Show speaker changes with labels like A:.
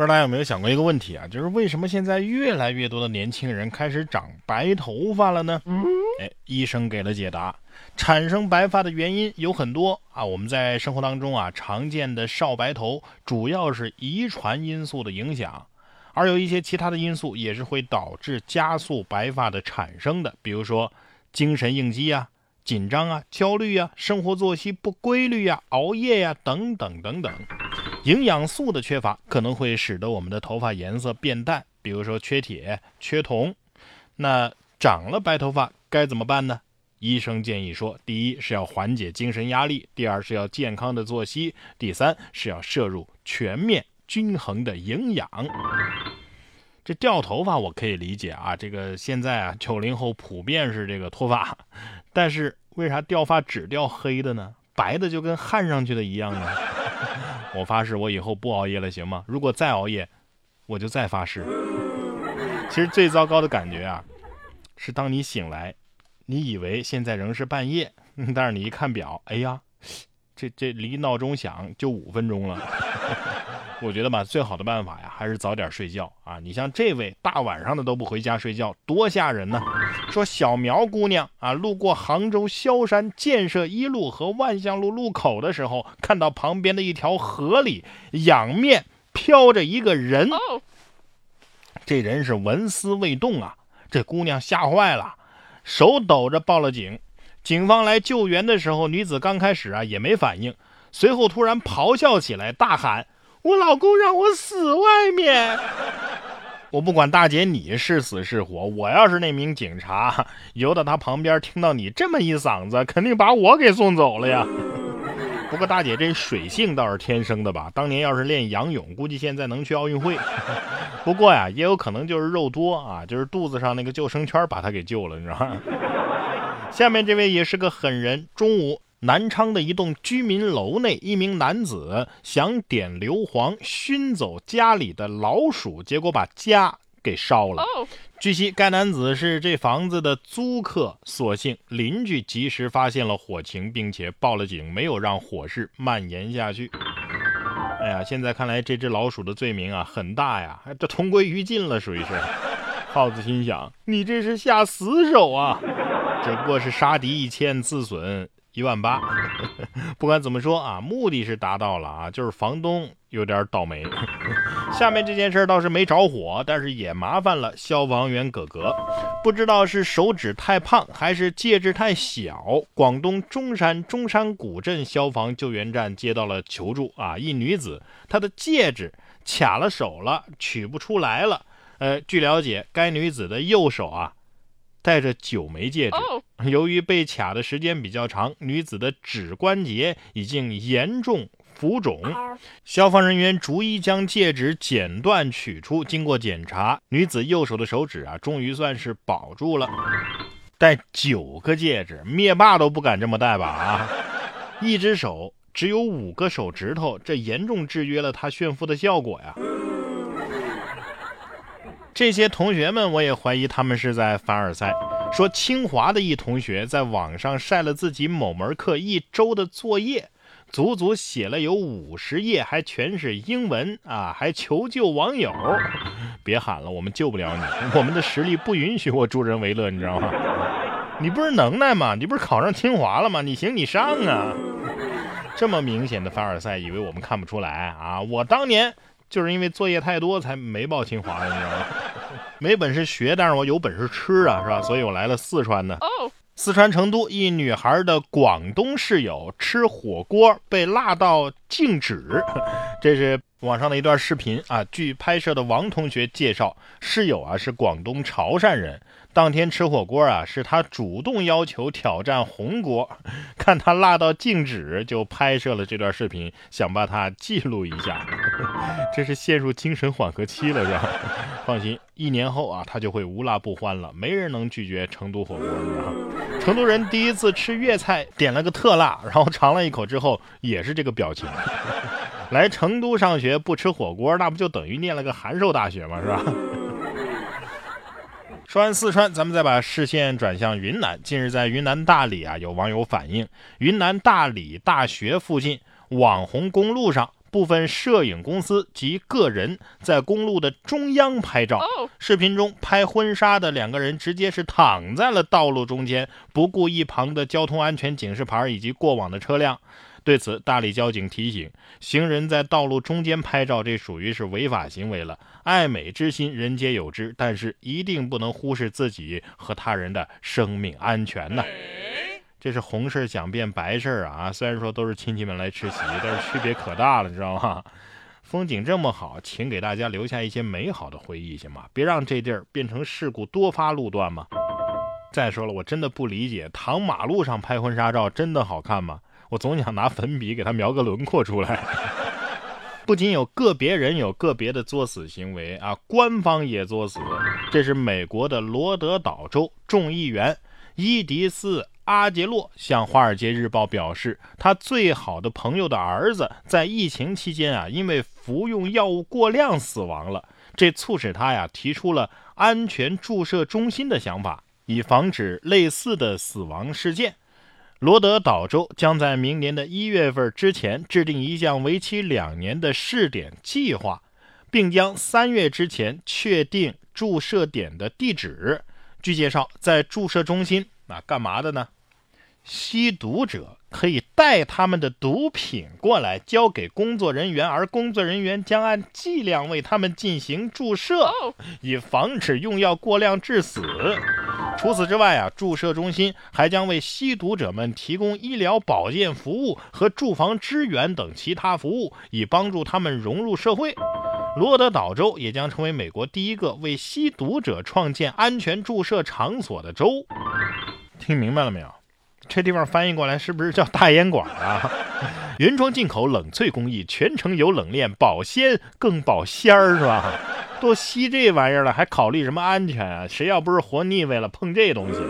A: 不知道大家有没有想过一个问题啊？就是为什么现在越来越多的年轻人开始长白头发了呢？哎，医生给了解答，产生白发的原因有很多啊。我们在生活当中啊常见的少白头，主要是遗传因素的影响，而有一些其他的因素也是会导致加速白发的产生的，比如说精神应激啊。紧张啊，焦虑啊，生活作息不规律呀，熬夜呀，等等等等。营养素的缺乏可能会使得我们的头发颜色变淡，比如说缺铁、缺铜。那长了白头发该怎么办呢？医生建议说：第一是要缓解精神压力，第二是要健康的作息，第三是要摄入全面均衡的营养。这掉头发我可以理解啊，这个现在啊九零后普遍是这个脱发，但是。为啥掉发只掉黑的呢？白的就跟焊上去的一样呢？我发誓，我以后不熬夜了，行吗？如果再熬夜，我就再发誓。其实最糟糕的感觉啊，是当你醒来，你以为现在仍是半夜，但是你一看表，哎呀，这这离闹钟响就五分钟了。我觉得吧，最好的办法呀，还是早点睡觉啊！你像这位大晚上的都不回家睡觉，多吓人呢！说小苗姑娘啊，路过杭州萧山建设一路和万象路路口的时候，看到旁边的一条河里仰面飘着一个人，这人是纹丝未动啊！这姑娘吓坏了，手抖着报了警。警方来救援的时候，女子刚开始啊也没反应，随后突然咆哮起来，大喊。我老公让我死外面，我不管大姐你是死是活，我要是那名警察，游到他旁边，听到你这么一嗓子，肯定把我给送走了呀。不过大姐这水性倒是天生的吧？当年要是练仰泳，估计现在能去奥运会。不过呀，也有可能就是肉多啊，就是肚子上那个救生圈把他给救了，你知道吗？下面这位也是个狠人，中午。南昌的一栋居民楼内，一名男子想点硫磺熏走家里的老鼠，结果把家给烧了。据悉，该男子是这房子的租客，所幸邻居及时发现了火情，并且报了警，没有让火势蔓延下去。哎呀，现在看来这只老鼠的罪名啊很大呀，这同归于尽了，属于是。耗子心想：你这是下死手啊！只不过是杀敌一千，自损。一万八，不管怎么说啊，目的是达到了啊，就是房东有点倒霉。下面这件事倒是没着火，但是也麻烦了消防员哥哥。不知道是手指太胖还是戒指太小，广东中山中山古镇消防救援站接到了求助啊，一女子她的戒指卡了手了，取不出来了。呃，据了解，该女子的右手啊。戴着九枚戒指，由于被卡的时间比较长，女子的指关节已经严重浮肿。消防人员逐一将戒指剪断取出，经过检查，女子右手的手指啊，终于算是保住了。戴九个戒指，灭霸都不敢这么戴吧？啊，一只手只有五个手指头，这严重制约了他炫富的效果呀。这些同学们，我也怀疑他们是在凡尔赛。说清华的一同学在网上晒了自己某门课一周的作业，足足写了有五十页，还全是英文啊！还求救网友，别喊了，我们救不了你，我们的实力不允许我助人为乐，你知道吗？你不是能耐吗？你不是考上清华了吗？你行你上啊！这么明显的凡尔赛，以为我们看不出来啊？我当年。就是因为作业太多，才没报清华的，你知道吗？没本事学，但是我有本事吃啊，是吧？所以我来了四川呢。四川成都一女孩的广东室友吃火锅被辣到静止，这是网上的一段视频啊。据拍摄的王同学介绍，室友啊是广东潮汕人。当天吃火锅啊，是他主动要求挑战红锅，看他辣到静止，就拍摄了这段视频，想把它记录一下。这是陷入精神缓和期了，是吧？放心，一年后啊，他就会无辣不欢了，没人能拒绝成都火锅，你知道吗？成都人第一次吃粤菜，点了个特辣，然后尝了一口之后，也是这个表情。来成都上学不吃火锅，那不就等于念了个函授大学吗？是吧？说完四川，咱们再把视线转向云南。近日，在云南大理啊，有网友反映，云南大理大学附近网红公路上部分摄影公司及个人在公路的中央拍照。视频中拍婚纱的两个人直接是躺在了道路中间，不顾一旁的交通安全警示牌以及过往的车辆。对此，大理交警提醒：行人在道路中间拍照，这属于是违法行为了。爱美之心，人皆有之，但是一定不能忽视自己和他人的生命安全呐。这是红事想变白事啊！虽然说都是亲戚们来吃席，但是区别可大了，你知道吗？风景这么好，请给大家留下一些美好的回忆，行吗？别让这地儿变成事故多发路段嘛。再说了，我真的不理解，躺马路上拍婚纱照真的好看吗？我总想拿粉笔给他描个轮廓出来。不仅有个别人有个别的作死行为啊，官方也作死。这是美国的罗德岛州众议员伊迪丝·阿杰洛向《华尔街日报》表示，他最好的朋友的儿子在疫情期间啊，因为服用药物过量死亡了。这促使他呀提出了安全注射中心的想法，以防止类似的死亡事件。罗德岛州将在明年的一月份之前制定一项为期两年的试点计划，并将三月之前确定注射点的地址。据介绍，在注射中心，那干嘛的呢？吸毒者可以带他们的毒品过来交给工作人员，而工作人员将按剂量为他们进行注射，以防止用药过量致死。除此之外啊，注射中心还将为吸毒者们提供医疗保健服务和住房支援等其他服务，以帮助他们融入社会。罗德岛州也将成为美国第一个为吸毒者创建安全注射场所的州。听明白了没有？这地方翻译过来是不是叫大烟馆啊？原装进口冷萃工艺，全程有冷链，保鲜更保鲜儿，是吧？都吸这玩意儿了，还考虑什么安全啊？谁要不是活腻歪了碰这东西？